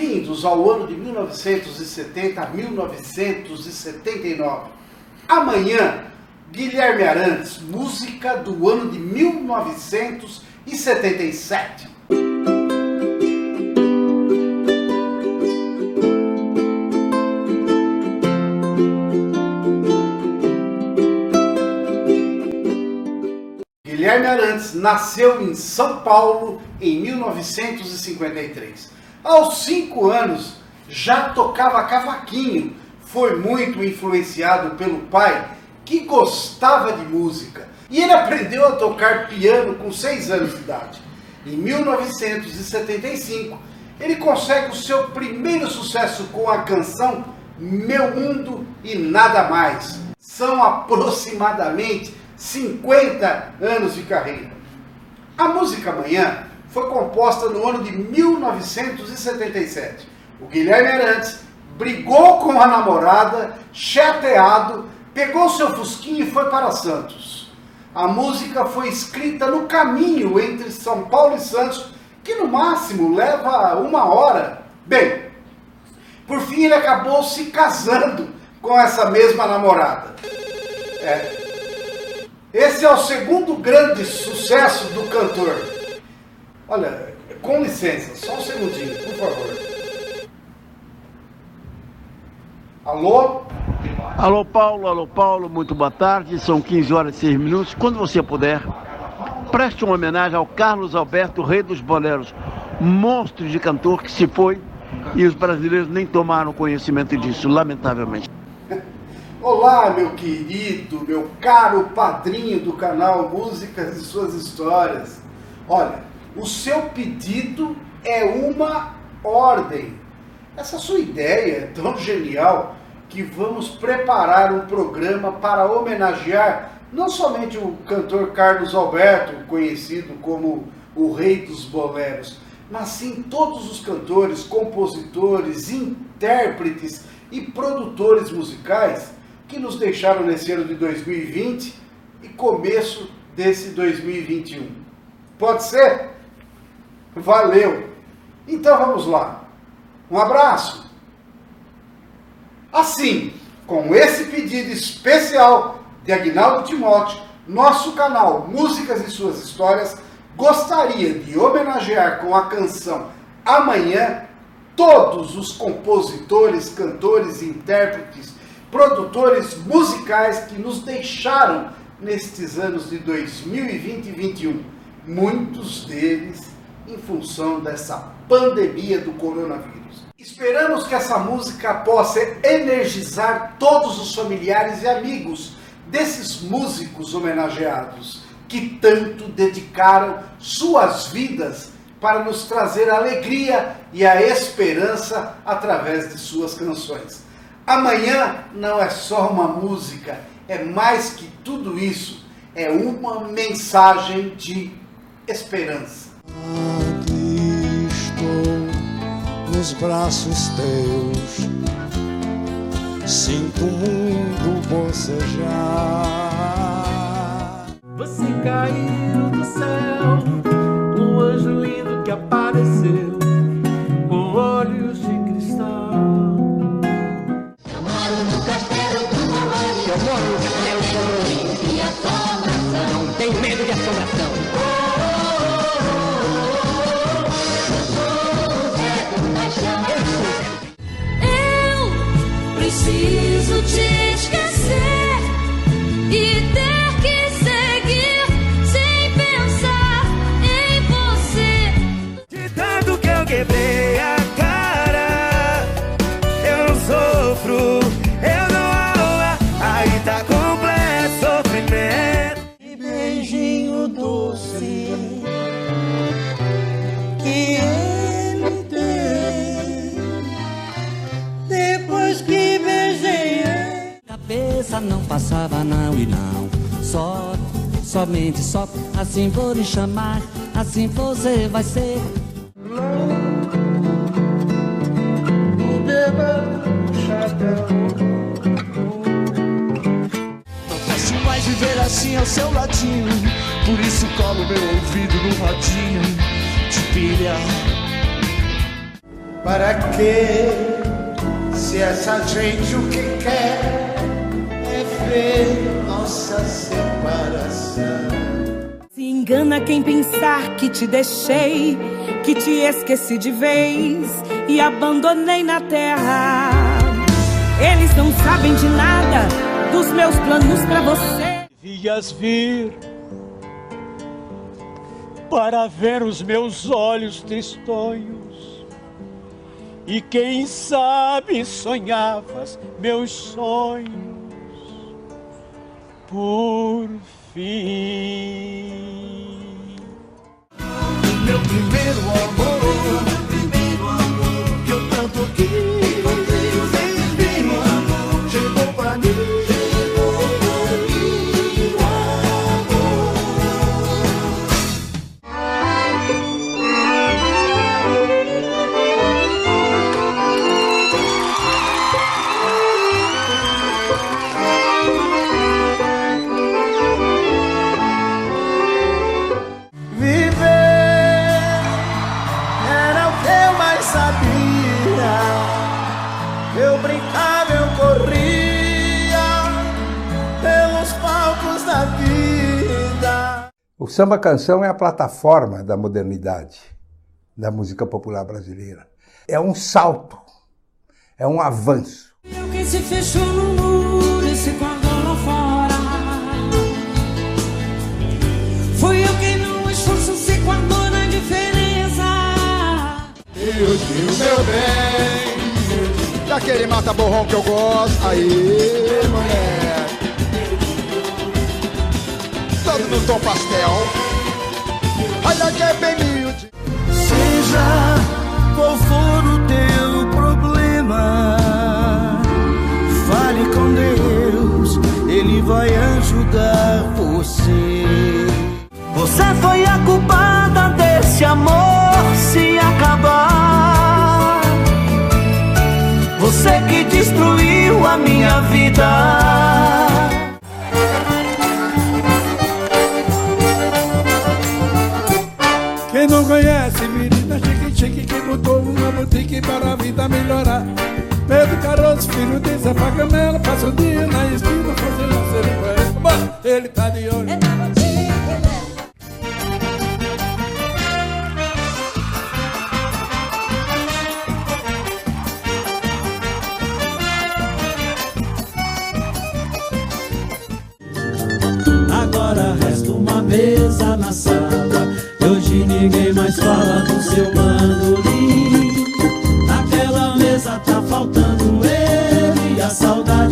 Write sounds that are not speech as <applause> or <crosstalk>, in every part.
Bem-vindos ao ano de 1970 a 1979. Amanhã, Guilherme Arantes, música do ano de 1977. Guilherme Arantes nasceu em São Paulo em 1953. Aos cinco anos já tocava cavaquinho. Foi muito influenciado pelo pai, que gostava de música. E ele aprendeu a tocar piano com seis anos de idade. Em 1975, ele consegue o seu primeiro sucesso com a canção Meu Mundo e Nada Mais. São aproximadamente 50 anos de carreira. A música Amanhã foi composta no ano de 1977. O Guilherme Arantes brigou com a namorada, chateado, pegou seu fusquinha e foi para Santos. A música foi escrita no caminho entre São Paulo e Santos, que no máximo leva uma hora. Bem, por fim ele acabou se casando com essa mesma namorada. É. Esse é o segundo grande sucesso do cantor. Olha, com licença, só um segundinho, por favor. Alô? Alô, Paulo, alô, Paulo, muito boa tarde. São 15 horas e 6 minutos. Quando você puder, preste uma homenagem ao Carlos Alberto, rei dos boleros, monstro de cantor que se foi e os brasileiros nem tomaram conhecimento disso, lamentavelmente. <laughs> Olá, meu querido, meu caro padrinho do canal Músicas e Suas Histórias. Olha, o seu pedido é uma ordem. Essa sua ideia é tão genial que vamos preparar um programa para homenagear não somente o cantor Carlos Alberto, conhecido como o rei dos boleros, mas sim todos os cantores, compositores, intérpretes e produtores musicais que nos deixaram nesse ano de 2020 e começo desse 2021. Pode ser? Valeu! Então vamos lá. Um abraço! Assim, com esse pedido especial de Agnaldo Timóteo, nosso canal Músicas e Suas Histórias gostaria de homenagear com a canção Amanhã todos os compositores, cantores, intérpretes, produtores musicais que nos deixaram nestes anos de 2020 e 2021. Muitos deles em função dessa pandemia do coronavírus. Esperamos que essa música possa energizar todos os familiares e amigos desses músicos homenageados que tanto dedicaram suas vidas para nos trazer a alegria e a esperança através de suas canções. Amanhã não é só uma música, é mais que tudo isso, é uma mensagem de esperança. Aqui estou nos braços teus, sinto o mundo bocejar. Você caiu do céu, um anjo lindo que apareceu, Não passava não e não Só, somente só Assim vou lhe chamar Assim você vai ser Não posso mais viver assim ao seu ladinho. Por isso colo meu ouvido no radinho de pilha. Para que, se essa gente o que quer ver nossa separação? Se engana quem pensar que te deixei, que te esqueci de vez e abandonei na terra. Eles não sabem de nada dos meus planos pra você. Devias vir para ver os meus olhos tristonhos. E quem sabe sonhavas meus sonhos por fim. Meu primeiro amor, samba canção é a plataforma da modernidade da música popular brasileira. É um salto, é um avanço. Eu quem se fechou no muro se guardou lá fora. Foi eu quem no esforço se guardou na diferença. Eu digo meu bem, daquele mata-borrão que eu gosto. Aí, mulher. Pastel. Olha que é bem miúdo. Seja qual for o teu problema, fale com Deus, Ele vai ajudar você. Você foi a culpada desse amor se acabar. Você que destruiu a minha vida. Uma boutique para a vida melhorar. Pedro Caroço, filho de Zé Pagamela, passa o dia na esquina fazendo ser Bom, ele tá de olho. Agora resta uma mesa na sala. E hoje ninguém mais fala do seu bandolim. Tá faltando ele. A saudade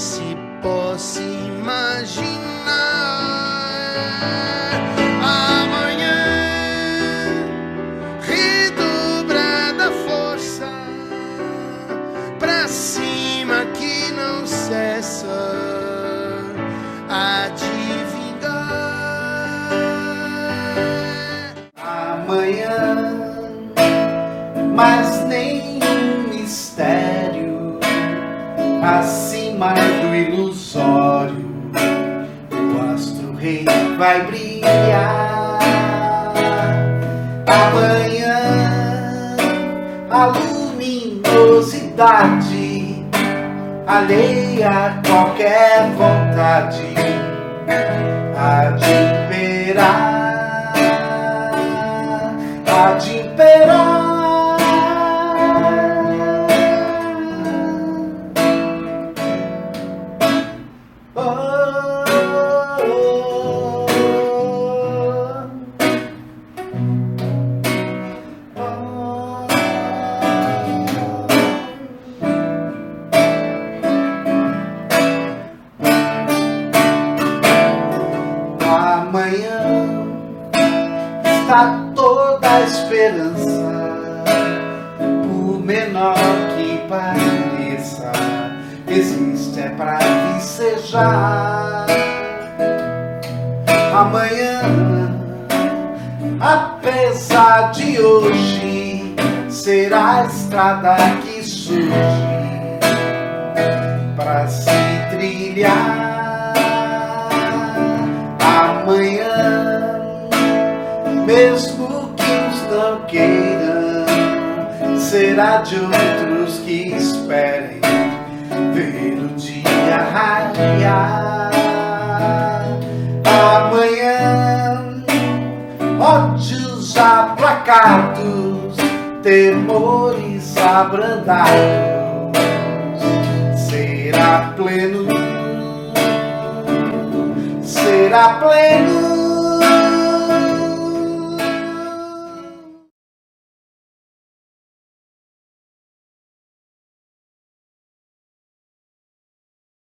se possa imaginar. Alheia a qualquer vontade há de imperar, há de imperar. Menor que pareça, existe é pra vicejar. Amanhã, apesar de hoje, será a estrada que surge pra se trilhar amanhã, mesmo de outros que esperem ver o dia raiar. Amanhã, ódios aplacados, temores abrandados, será pleno será pleno